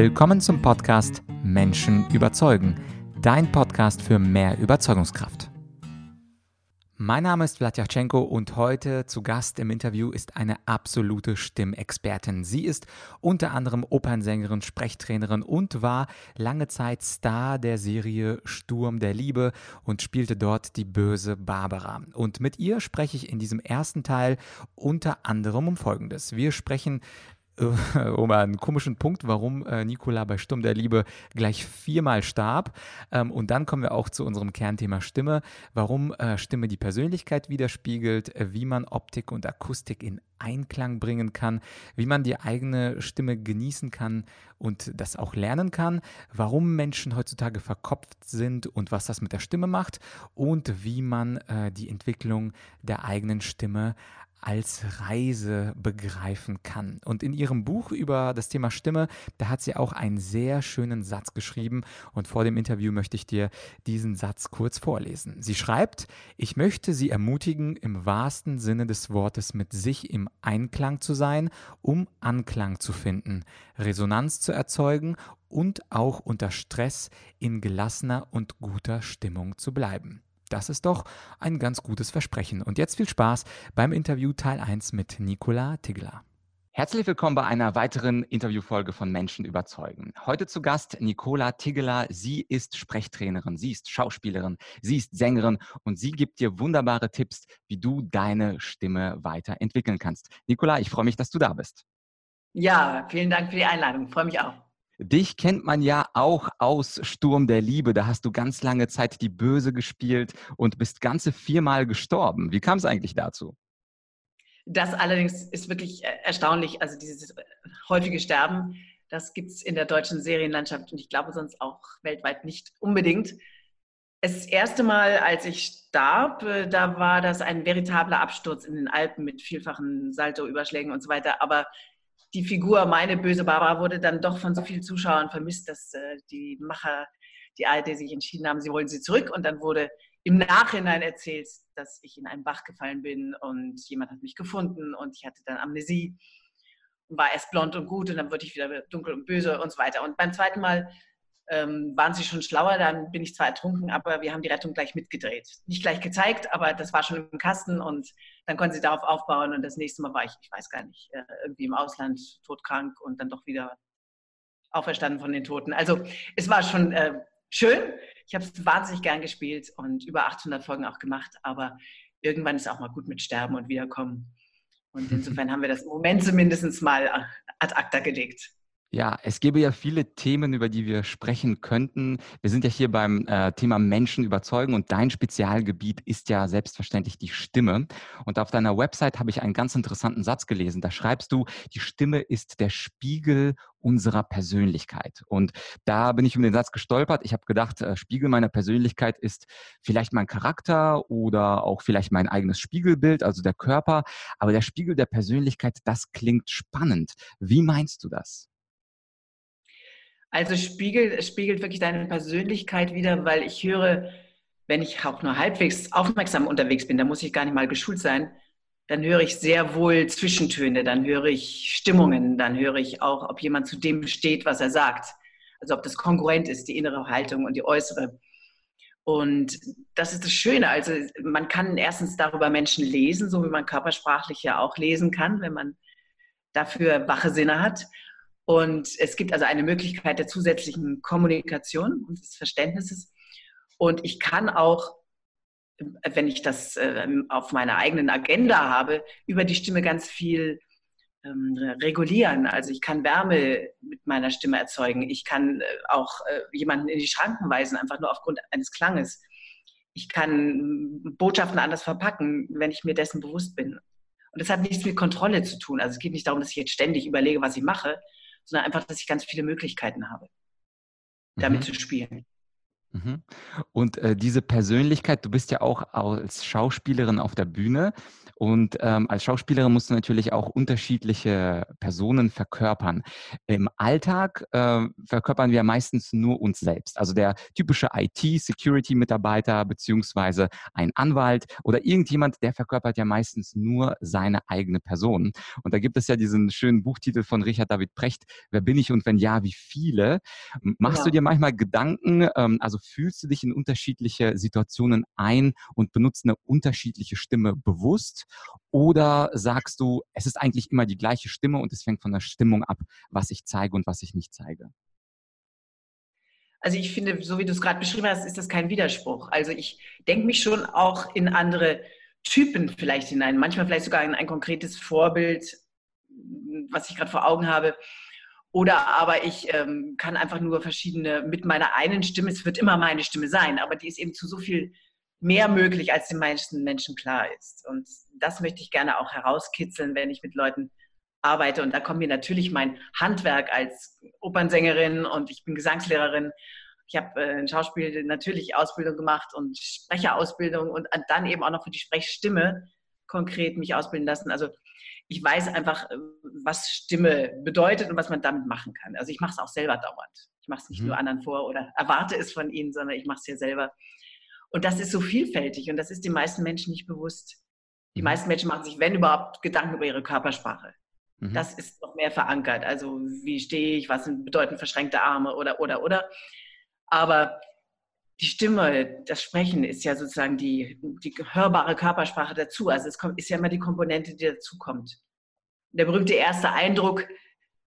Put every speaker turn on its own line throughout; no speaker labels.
Willkommen zum Podcast Menschen überzeugen, dein Podcast für mehr Überzeugungskraft. Mein Name ist Vladyachenko und heute zu Gast im Interview ist eine absolute Stimmexpertin. Sie ist unter anderem Opernsängerin, Sprechtrainerin und war lange Zeit Star der Serie Sturm der Liebe und spielte dort die böse Barbara. Und mit ihr spreche ich in diesem ersten Teil unter anderem um Folgendes. Wir sprechen um einen komischen Punkt, warum äh, Nicola bei Sturm der Liebe gleich viermal starb. Ähm, und dann kommen wir auch zu unserem Kernthema Stimme, warum äh, Stimme die Persönlichkeit widerspiegelt, äh, wie man Optik und Akustik in Einklang bringen kann, wie man die eigene Stimme genießen kann und das auch lernen kann, warum Menschen heutzutage verkopft sind und was das mit der Stimme macht. Und wie man äh, die Entwicklung der eigenen Stimme als Reise begreifen kann. Und in ihrem Buch über das Thema Stimme, da hat sie auch einen sehr schönen Satz geschrieben und vor dem Interview möchte ich dir diesen Satz kurz vorlesen. Sie schreibt, ich möchte Sie ermutigen, im wahrsten Sinne des Wortes mit sich im Einklang zu sein, um Anklang zu finden, Resonanz zu erzeugen und auch unter Stress in gelassener und guter Stimmung zu bleiben. Das ist doch ein ganz gutes Versprechen. Und jetzt viel Spaß beim Interview Teil 1 mit Nicola Tigler. Herzlich willkommen bei einer weiteren Interviewfolge von Menschen überzeugen. Heute zu Gast Nicola Tigela. Sie ist Sprechtrainerin, sie ist Schauspielerin, sie ist Sängerin und sie gibt dir wunderbare Tipps, wie du deine Stimme weiterentwickeln kannst. Nicola, ich freue mich, dass du da bist.
Ja, vielen Dank für die Einladung. Ich freue mich auch.
Dich kennt man ja auch aus Sturm der Liebe. Da hast du ganz lange Zeit die Böse gespielt und bist ganze viermal gestorben. Wie kam es eigentlich dazu?
Das allerdings ist wirklich äh, erstaunlich. Also dieses äh, häufige Sterben, das gibt es in der deutschen Serienlandschaft und ich glaube sonst auch weltweit nicht unbedingt. Das erste Mal, als ich starb, äh, da war das ein veritabler Absturz in den Alpen mit vielfachen Saltoüberschlägen und so weiter. Aber die Figur, meine böse Barbara, wurde dann doch von so vielen Zuschauern vermisst, dass äh, die Macher, die ARD sich entschieden haben, sie wollen sie zurück. Und dann wurde im Nachhinein erzählt, dass ich in einen Bach gefallen bin und jemand hat mich gefunden und ich hatte dann Amnesie und war erst blond und gut und dann wurde ich wieder dunkel und böse und so weiter. Und beim zweiten Mal ähm, waren sie schon schlauer, dann bin ich zwar ertrunken, aber wir haben die Rettung gleich mitgedreht. Nicht gleich gezeigt, aber das war schon im Kasten und dann konnten sie darauf aufbauen und das nächste Mal war ich, ich weiß gar nicht, äh, irgendwie im Ausland, todkrank und dann doch wieder auferstanden von den Toten. Also es war schon äh, schön. Ich habe es wahnsinnig gern gespielt und über 800 Folgen auch gemacht, aber irgendwann ist auch mal gut mit Sterben und Wiederkommen. Und insofern haben wir das im Moment zumindest mal ad acta gelegt.
Ja, es gäbe ja viele Themen, über die wir sprechen könnten. Wir sind ja hier beim äh, Thema Menschen überzeugen und dein Spezialgebiet ist ja selbstverständlich die Stimme. Und auf deiner Website habe ich einen ganz interessanten Satz gelesen. Da schreibst du, die Stimme ist der Spiegel unserer Persönlichkeit. Und da bin ich um den Satz gestolpert. Ich habe gedacht, äh, Spiegel meiner Persönlichkeit ist vielleicht mein Charakter oder auch vielleicht mein eigenes Spiegelbild, also der Körper. Aber der Spiegel der Persönlichkeit, das klingt spannend. Wie meinst du das?
Also spiegelt, spiegelt wirklich deine Persönlichkeit wieder, weil ich höre, wenn ich auch nur halbwegs aufmerksam unterwegs bin, da muss ich gar nicht mal geschult sein, dann höre ich sehr wohl Zwischentöne, dann höre ich Stimmungen, dann höre ich auch, ob jemand zu dem steht, was er sagt. Also ob das kongruent ist, die innere Haltung und die äußere. Und das ist das Schöne. Also man kann erstens darüber Menschen lesen, so wie man körpersprachlich ja auch lesen kann, wenn man dafür wache Sinne hat. Und es gibt also eine Möglichkeit der zusätzlichen Kommunikation und des Verständnisses. Und ich kann auch, wenn ich das ähm, auf meiner eigenen Agenda habe, über die Stimme ganz viel ähm, regulieren. Also ich kann Wärme mit meiner Stimme erzeugen. Ich kann äh, auch äh, jemanden in die Schranken weisen, einfach nur aufgrund eines Klanges. Ich kann Botschaften anders verpacken, wenn ich mir dessen bewusst bin. Und das hat nichts mit Kontrolle zu tun. Also es geht nicht darum, dass ich jetzt ständig überlege, was ich mache, sondern einfach, dass ich ganz viele Möglichkeiten habe, damit mhm. zu spielen.
Mhm. Und äh, diese Persönlichkeit, du bist ja auch als Schauspielerin auf der Bühne und ähm, als Schauspielerin musst du natürlich auch unterschiedliche Personen verkörpern. Im Alltag äh, verkörpern wir meistens nur uns selbst. Also der typische IT-Security-Mitarbeiter beziehungsweise ein Anwalt oder irgendjemand, der verkörpert ja meistens nur seine eigene Person. Und da gibt es ja diesen schönen Buchtitel von Richard David Precht, Wer bin ich und wenn ja, wie viele? Machst ja. du dir manchmal Gedanken, ähm, also fühlst du dich in unterschiedliche Situationen ein und benutzt eine unterschiedliche Stimme bewusst? Oder sagst du, es ist eigentlich immer die gleiche Stimme und es fängt von der Stimmung ab, was ich zeige und was ich nicht zeige?
Also ich finde, so wie du es gerade beschrieben hast, ist das kein Widerspruch. Also ich denke mich schon auch in andere Typen vielleicht hinein, manchmal vielleicht sogar in ein konkretes Vorbild, was ich gerade vor Augen habe. Oder aber ich ähm, kann einfach nur verschiedene mit meiner einen Stimme, es wird immer meine Stimme sein, aber die ist eben zu so viel mehr möglich, als den meisten Menschen klar ist. Und das möchte ich gerne auch herauskitzeln, wenn ich mit Leuten arbeite. Und da kommt mir natürlich mein Handwerk als Opernsängerin und ich bin Gesangslehrerin. Ich habe äh, in Schauspiel natürlich Ausbildung gemacht und Sprecherausbildung und dann eben auch noch für die Sprechstimme konkret mich ausbilden lassen. Also ich weiß einfach, äh, was Stimme bedeutet und was man damit machen kann. Also ich mache es auch selber dauernd. Ich mache es nicht mhm. nur anderen vor oder erwarte es von ihnen, sondern ich mache es ja selber. Und das ist so vielfältig und das ist den meisten Menschen nicht bewusst. Die mhm. meisten Menschen machen sich, wenn überhaupt, Gedanken über ihre Körpersprache. Mhm. Das ist noch mehr verankert. Also wie stehe ich, was bedeuten verschränkte Arme oder, oder, oder. Aber die Stimme, das Sprechen ist ja sozusagen die, die hörbare Körpersprache dazu. Also es kommt, ist ja immer die Komponente, die dazukommt. Der berühmte erste Eindruck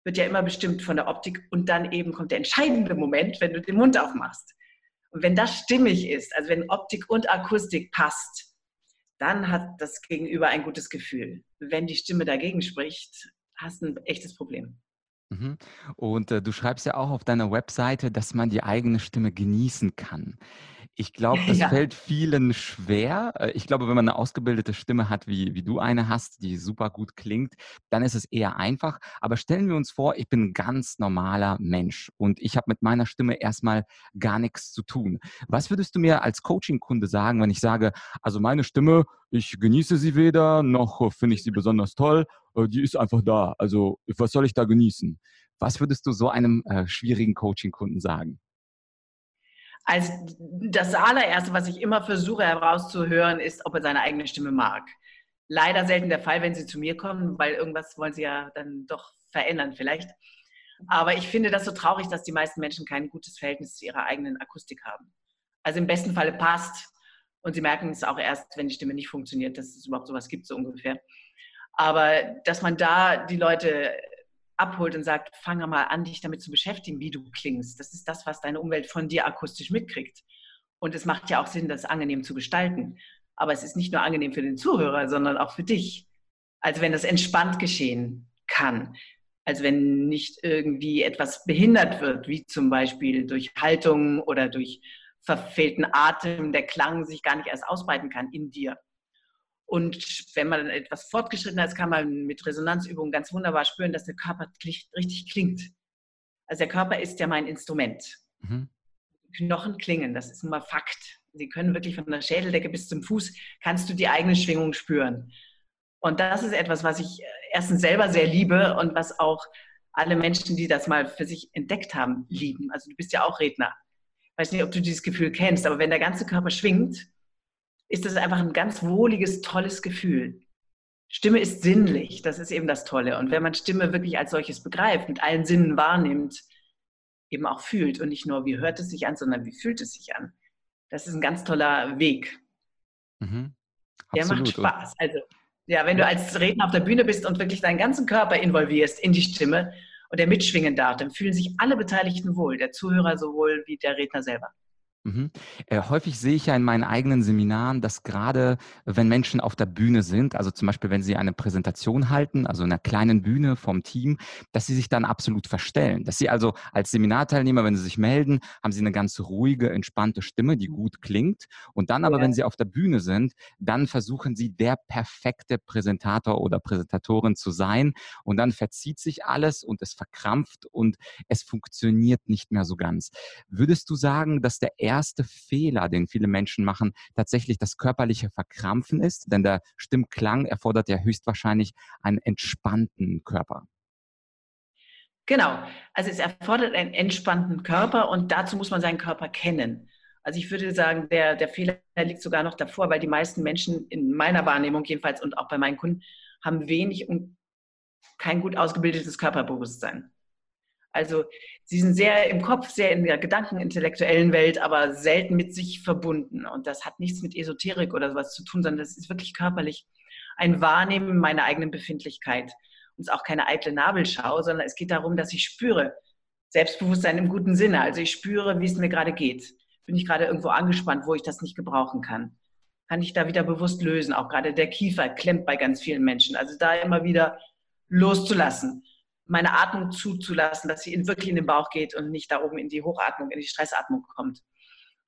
wird ja immer bestimmt von der Optik und dann eben kommt der entscheidende Moment, wenn du den Mund aufmachst. Und wenn das stimmig ist, also wenn Optik und Akustik passt, dann hat das Gegenüber ein gutes Gefühl. Wenn die Stimme dagegen spricht, hast du ein echtes Problem.
Mhm. Und äh, du schreibst ja auch auf deiner Webseite, dass man die eigene Stimme genießen kann. Ich glaube, das ja. fällt vielen schwer. Äh, ich glaube, wenn man eine ausgebildete Stimme hat, wie, wie du eine hast, die super gut klingt, dann ist es eher einfach. Aber stellen wir uns vor, ich bin ein ganz normaler Mensch und ich habe mit meiner Stimme erstmal gar nichts zu tun. Was würdest du mir als Coaching-Kunde sagen, wenn ich sage, also meine Stimme, ich genieße sie weder, noch finde ich sie besonders toll, äh, die ist einfach da. Also was soll ich da genießen? Was würdest du so einem äh, schwierigen Coaching-Kunden sagen?
Also das allererste, was ich immer versuche herauszuhören, ist, ob er seine eigene Stimme mag. Leider selten der Fall, wenn sie zu mir kommen, weil irgendwas wollen sie ja dann doch verändern vielleicht. Aber ich finde das so traurig, dass die meisten Menschen kein gutes Verhältnis zu ihrer eigenen Akustik haben. Also im besten Falle passt und sie merken es auch erst, wenn die Stimme nicht funktioniert, dass es überhaupt sowas gibt, so ungefähr. Aber dass man da die Leute abholt und sagt, fange mal an, dich damit zu beschäftigen, wie du klingst. Das ist das, was deine Umwelt von dir akustisch mitkriegt. Und es macht ja auch Sinn, das angenehm zu gestalten. Aber es ist nicht nur angenehm für den Zuhörer, sondern auch für dich. Also wenn das entspannt geschehen kann. Also wenn nicht irgendwie etwas behindert wird, wie zum Beispiel durch Haltung oder durch verfehlten Atem, der Klang sich gar nicht erst ausbreiten kann in dir. Und wenn man etwas fortgeschritten ist, kann man mit Resonanzübungen ganz wunderbar spüren, dass der Körper richtig klingt. Also der Körper ist ja mein Instrument. Mhm. Knochen klingen, das ist nun mal Fakt. Sie können wirklich von der Schädeldecke bis zum Fuß, kannst du die eigene Schwingung spüren. Und das ist etwas, was ich erstens selber sehr liebe und was auch alle Menschen, die das mal für sich entdeckt haben, lieben. Also du bist ja auch Redner. Ich weiß nicht, ob du dieses Gefühl kennst, aber wenn der ganze Körper schwingt, ist das einfach ein ganz wohliges, tolles Gefühl. Stimme ist sinnlich, das ist eben das Tolle. Und wenn man Stimme wirklich als solches begreift, mit allen Sinnen wahrnimmt, eben auch fühlt und nicht nur, wie hört es sich an, sondern wie fühlt es sich an. Das ist ein ganz toller Weg. Mhm. Der macht Spaß. Also, ja, wenn du als Redner auf der Bühne bist und wirklich deinen ganzen Körper involvierst in die Stimme und der mitschwingen darf, dann fühlen sich alle Beteiligten wohl, der Zuhörer sowohl wie der Redner selber.
Mhm. Äh, häufig sehe ich ja in meinen eigenen Seminaren, dass gerade wenn Menschen auf der Bühne sind, also zum Beispiel wenn sie eine Präsentation halten, also in einer kleinen Bühne vom Team, dass sie sich dann absolut verstellen. Dass sie also als Seminarteilnehmer, wenn sie sich melden, haben sie eine ganz ruhige, entspannte Stimme, die gut klingt. Und dann aber, ja. wenn sie auf der Bühne sind, dann versuchen sie der perfekte Präsentator oder Präsentatorin zu sein. Und dann verzieht sich alles und es verkrampft und es funktioniert nicht mehr so ganz. Würdest du sagen, dass der erste Fehler, den viele Menschen machen, tatsächlich das körperliche Verkrampfen ist? Denn der Stimmklang erfordert ja höchstwahrscheinlich einen entspannten Körper.
Genau. Also es erfordert einen entspannten Körper und dazu muss man seinen Körper kennen. Also ich würde sagen, der, der Fehler liegt sogar noch davor, weil die meisten Menschen in meiner Wahrnehmung jedenfalls und auch bei meinen Kunden haben wenig und kein gut ausgebildetes Körperbewusstsein. Also sie sind sehr im Kopf, sehr in der gedankenintellektuellen Welt, aber selten mit sich verbunden. Und das hat nichts mit Esoterik oder sowas zu tun, sondern das ist wirklich körperlich ein Wahrnehmen meiner eigenen Befindlichkeit und es ist auch keine eitle Nabelschau, sondern es geht darum, dass ich spüre. Selbstbewusstsein im guten Sinne. Also ich spüre, wie es mir gerade geht. Bin ich gerade irgendwo angespannt, wo ich das nicht gebrauchen kann? Kann ich da wieder bewusst lösen? Auch gerade der Kiefer klemmt bei ganz vielen Menschen. Also da immer wieder loszulassen, meine Atmung zuzulassen, dass sie wirklich in den Bauch geht und nicht da oben in die Hochatmung, in die Stressatmung kommt.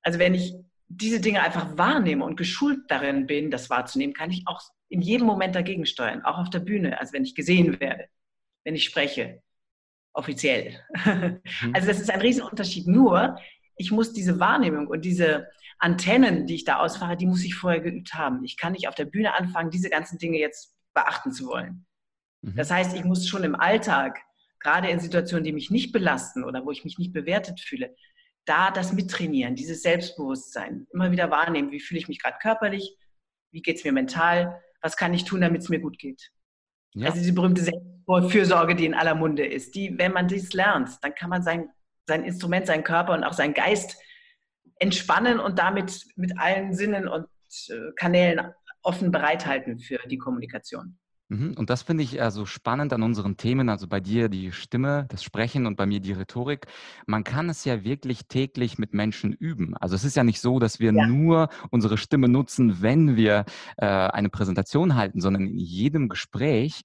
Also wenn ich diese Dinge einfach wahrnehme und geschult darin bin, das wahrzunehmen, kann ich auch in jedem Moment dagegen steuern, auch auf der Bühne, also wenn ich gesehen werde, wenn ich spreche, offiziell. Mhm. Also das ist ein Riesenunterschied. Nur, ich muss diese Wahrnehmung und diese Antennen, die ich da ausfahre, die muss ich vorher geübt haben. Ich kann nicht auf der Bühne anfangen, diese ganzen Dinge jetzt beachten zu wollen. Mhm. Das heißt, ich muss schon im Alltag, gerade in Situationen, die mich nicht belasten oder wo ich mich nicht bewertet fühle, da das mittrainieren, dieses Selbstbewusstsein, immer wieder wahrnehmen, wie fühle ich mich gerade körperlich, wie geht es mir mental was kann ich tun, damit es mir gut geht. Ja. Also diese berühmte Selbstfürsorge, die in aller Munde ist. Die, wenn man dies lernt, dann kann man sein, sein Instrument, seinen Körper und auch seinen Geist entspannen und damit mit allen Sinnen und äh, Kanälen offen bereithalten für die Kommunikation.
Mhm, und das finde ich also spannend an unseren Themen, also bei dir die Stimme, das Sprechen und bei mir die Rhetorik. Man kann es ja wirklich täglich mit Menschen üben. Also es ist ja nicht so, dass wir ja. nur unsere Stimme nutzen, wenn wir äh, eine Präsentation halten, sondern in jedem Gespräch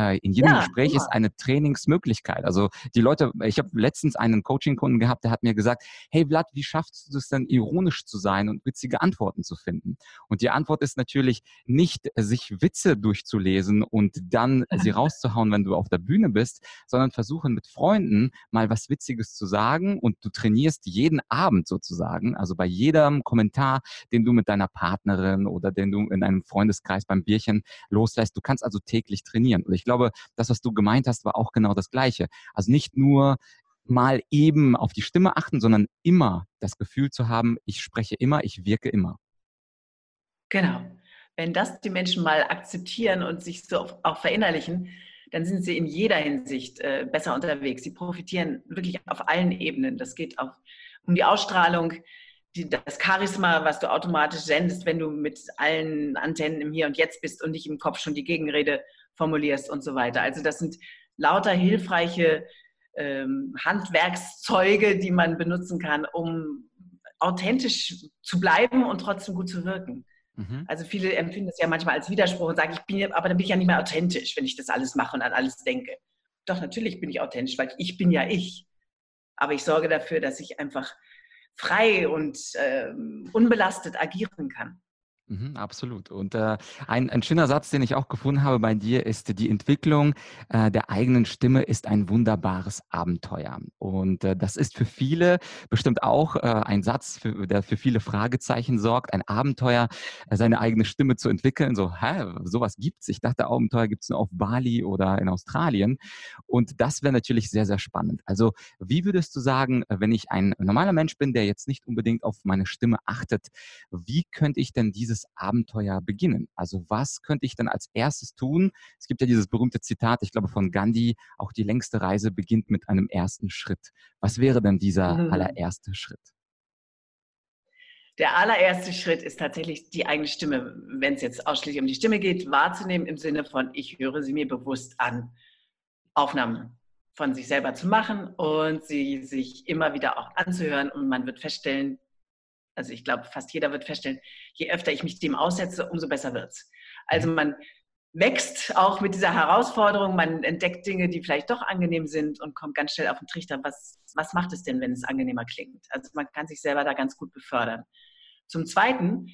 äh, in jedem ja, Gespräch immer. ist eine Trainingsmöglichkeit. Also die Leute, ich habe letztens einen Coaching-Kunden gehabt, der hat mir gesagt, hey Vlad, wie schaffst du es denn, ironisch zu sein und witzige Antworten zu finden? Und die Antwort ist natürlich nicht, sich Witze durchzulesen und dann sie rauszuhauen, wenn du auf der Bühne bist, sondern versuchen mit Freunden mal was Witziges zu sagen und du trainierst jeden Abend sozusagen, also bei jedem Kommentar, den du mit deiner Partnerin oder den du in einem Freundeskreis beim Bierchen loslässt. Du kannst also täglich trainieren. Und ich glaube, das, was du gemeint hast, war auch genau das Gleiche. Also nicht nur mal eben auf die Stimme achten, sondern immer das Gefühl zu haben, ich spreche immer, ich wirke immer.
Genau. Wenn das die Menschen mal akzeptieren und sich so auch verinnerlichen, dann sind sie in jeder Hinsicht äh, besser unterwegs. Sie profitieren wirklich auf allen Ebenen. Das geht auch um die Ausstrahlung, die, das Charisma, was du automatisch sendest, wenn du mit allen Antennen im Hier und Jetzt bist und nicht im Kopf schon die Gegenrede formulierst und so weiter. Also das sind lauter hilfreiche ähm, Handwerkszeuge, die man benutzen kann, um authentisch zu bleiben und trotzdem gut zu wirken. Mhm. Also viele empfinden das ja manchmal als Widerspruch und sagen, ich bin, aber dann bin ich ja nicht mehr authentisch, wenn ich das alles mache und an alles denke. Doch, natürlich bin ich authentisch, weil ich bin ja ich. Aber ich sorge dafür, dass ich einfach frei und äh, unbelastet agieren kann.
Mhm, absolut. Und äh, ein, ein schöner Satz, den ich auch gefunden habe bei dir, ist, die Entwicklung äh, der eigenen Stimme ist ein wunderbares Abenteuer. Und äh, das ist für viele bestimmt auch äh, ein Satz, für, der für viele Fragezeichen sorgt. Ein Abenteuer, äh, seine eigene Stimme zu entwickeln. So, hä, sowas gibt's. Ich dachte, Abenteuer gibt's nur auf Bali oder in Australien. Und das wäre natürlich sehr, sehr spannend. Also, wie würdest du sagen, wenn ich ein normaler Mensch bin, der jetzt nicht unbedingt auf meine Stimme achtet, wie könnte ich denn dieses dieses Abenteuer beginnen? Also was könnte ich dann als erstes tun? Es gibt ja dieses berühmte Zitat, ich glaube von Gandhi, auch die längste Reise beginnt mit einem ersten Schritt. Was wäre denn dieser mhm. allererste Schritt?
Der allererste Schritt ist tatsächlich die eigene Stimme, wenn es jetzt ausschließlich um die Stimme geht, wahrzunehmen im Sinne von, ich höre sie mir bewusst an. Aufnahmen von sich selber zu machen und sie sich immer wieder auch anzuhören und man wird feststellen, also ich glaube, fast jeder wird feststellen, je öfter ich mich dem aussetze, umso besser wird es. Also mhm. man wächst auch mit dieser Herausforderung, man entdeckt Dinge, die vielleicht doch angenehm sind und kommt ganz schnell auf den Trichter, was, was macht es denn, wenn es angenehmer klingt? Also man kann sich selber da ganz gut befördern. Zum Zweiten,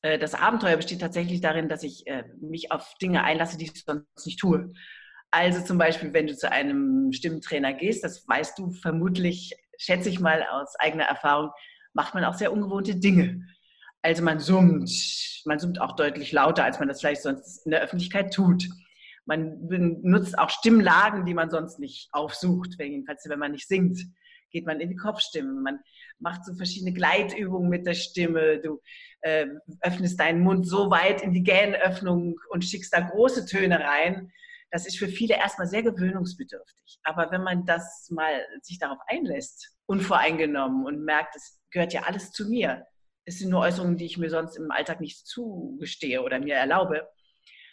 äh, das Abenteuer besteht tatsächlich darin, dass ich äh, mich auf Dinge einlasse, die ich sonst nicht tue. Also zum Beispiel, wenn du zu einem Stimmtrainer gehst, das weißt du vermutlich, schätze ich mal aus eigener Erfahrung, macht man auch sehr ungewohnte Dinge. Also man summt, man summt auch deutlich lauter, als man das vielleicht sonst in der Öffentlichkeit tut. Man nutzt auch Stimmlagen, die man sonst nicht aufsucht, jedenfalls wenn man nicht singt. Geht man in die Kopfstimme, man macht so verschiedene Gleitübungen mit der Stimme. Du äh, öffnest deinen Mund so weit in die Gähnöffnung und schickst da große Töne rein. Das ist für viele erstmal sehr gewöhnungsbedürftig. Aber wenn man das mal sich darauf einlässt, unvoreingenommen und merkt, es gehört ja alles zu mir, es sind nur Äußerungen, die ich mir sonst im Alltag nicht zugestehe oder mir erlaube,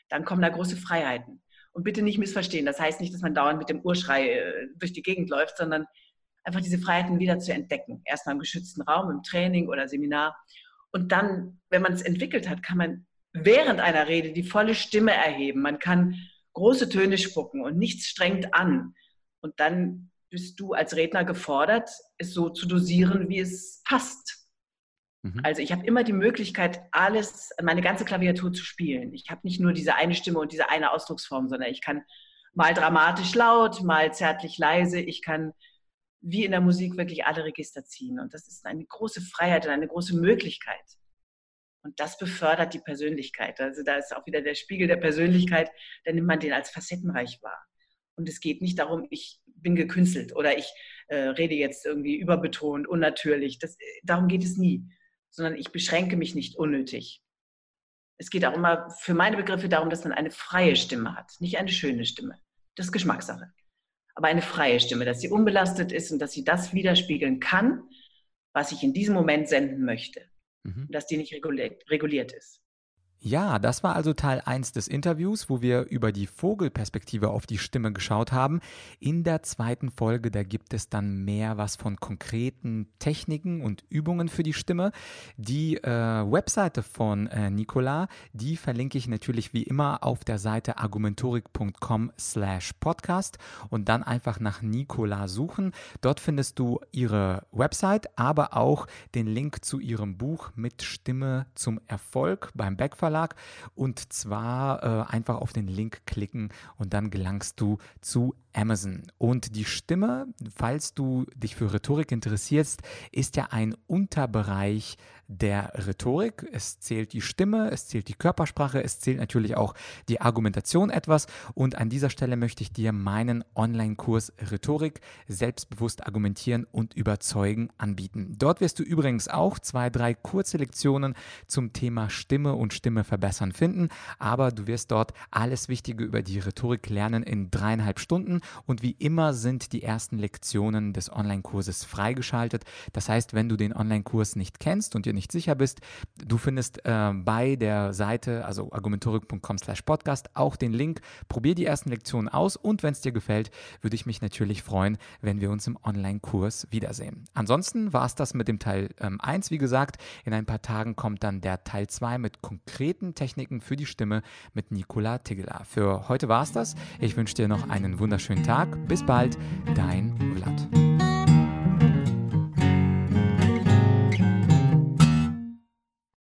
dann kommen da große Freiheiten. Und bitte nicht missverstehen. Das heißt nicht, dass man dauernd mit dem Urschrei äh, durch die Gegend läuft, sondern einfach diese Freiheiten wieder zu entdecken. Erstmal im geschützten Raum, im Training oder Seminar. Und dann, wenn man es entwickelt hat, kann man während einer Rede die volle Stimme erheben. Man kann große Töne spucken und nichts strengt an. Und dann bist du als Redner gefordert, es so zu dosieren, wie es passt. Mhm. Also ich habe immer die Möglichkeit, alles, meine ganze Klaviatur zu spielen. Ich habe nicht nur diese eine Stimme und diese eine Ausdrucksform, sondern ich kann mal dramatisch laut, mal zärtlich leise. Ich kann wie in der Musik wirklich alle Register ziehen. Und das ist eine große Freiheit und eine große Möglichkeit. Und das befördert die Persönlichkeit. Also da ist auch wieder der Spiegel der Persönlichkeit, da nimmt man den als facettenreich wahr. Und es geht nicht darum, ich bin gekünstelt oder ich äh, rede jetzt irgendwie überbetont, unnatürlich. Das, darum geht es nie sondern ich beschränke mich nicht unnötig. Es geht auch immer für meine Begriffe darum, dass man eine freie Stimme hat, nicht eine schöne Stimme. Das ist Geschmackssache. Aber eine freie Stimme, dass sie unbelastet ist und dass sie das widerspiegeln kann, was ich in diesem Moment senden möchte. Mhm. Dass die nicht reguliert, reguliert ist.
Ja, das war also Teil 1 des Interviews, wo wir über die Vogelperspektive auf die Stimme geschaut haben. In der zweiten Folge, da gibt es dann mehr was von konkreten Techniken und Übungen für die Stimme. Die äh, Webseite von äh, Nicola, die verlinke ich natürlich wie immer auf der Seite argumentorik.com slash podcast und dann einfach nach Nicola suchen. Dort findest du ihre Website, aber auch den Link zu ihrem Buch mit Stimme zum Erfolg beim Backfall Verlag und zwar äh, einfach auf den Link klicken und dann gelangst du zu Amazon. Und die Stimme, falls du dich für Rhetorik interessierst, ist ja ein Unterbereich der Rhetorik. Es zählt die Stimme, es zählt die Körpersprache, es zählt natürlich auch die Argumentation etwas. Und an dieser Stelle möchte ich dir meinen Online-Kurs Rhetorik, selbstbewusst argumentieren und überzeugen anbieten. Dort wirst du übrigens auch zwei, drei kurze Lektionen zum Thema Stimme und Stimme verbessern finden. Aber du wirst dort alles Wichtige über die Rhetorik lernen in dreieinhalb Stunden und wie immer sind die ersten Lektionen des Online-Kurses freigeschaltet. Das heißt, wenn du den Online-Kurs nicht kennst und dir nicht sicher bist, du findest äh, bei der Seite, also argumentorik.com slash podcast, auch den Link. Probier die ersten Lektionen aus und wenn es dir gefällt, würde ich mich natürlich freuen, wenn wir uns im Online-Kurs wiedersehen. Ansonsten war es das mit dem Teil ähm, 1. Wie gesagt, in ein paar Tagen kommt dann der Teil 2 mit konkreten Techniken für die Stimme mit Nicola Tigela. Für heute war es das. Ich wünsche dir noch einen wunderschönen Tag. Bis bald, dein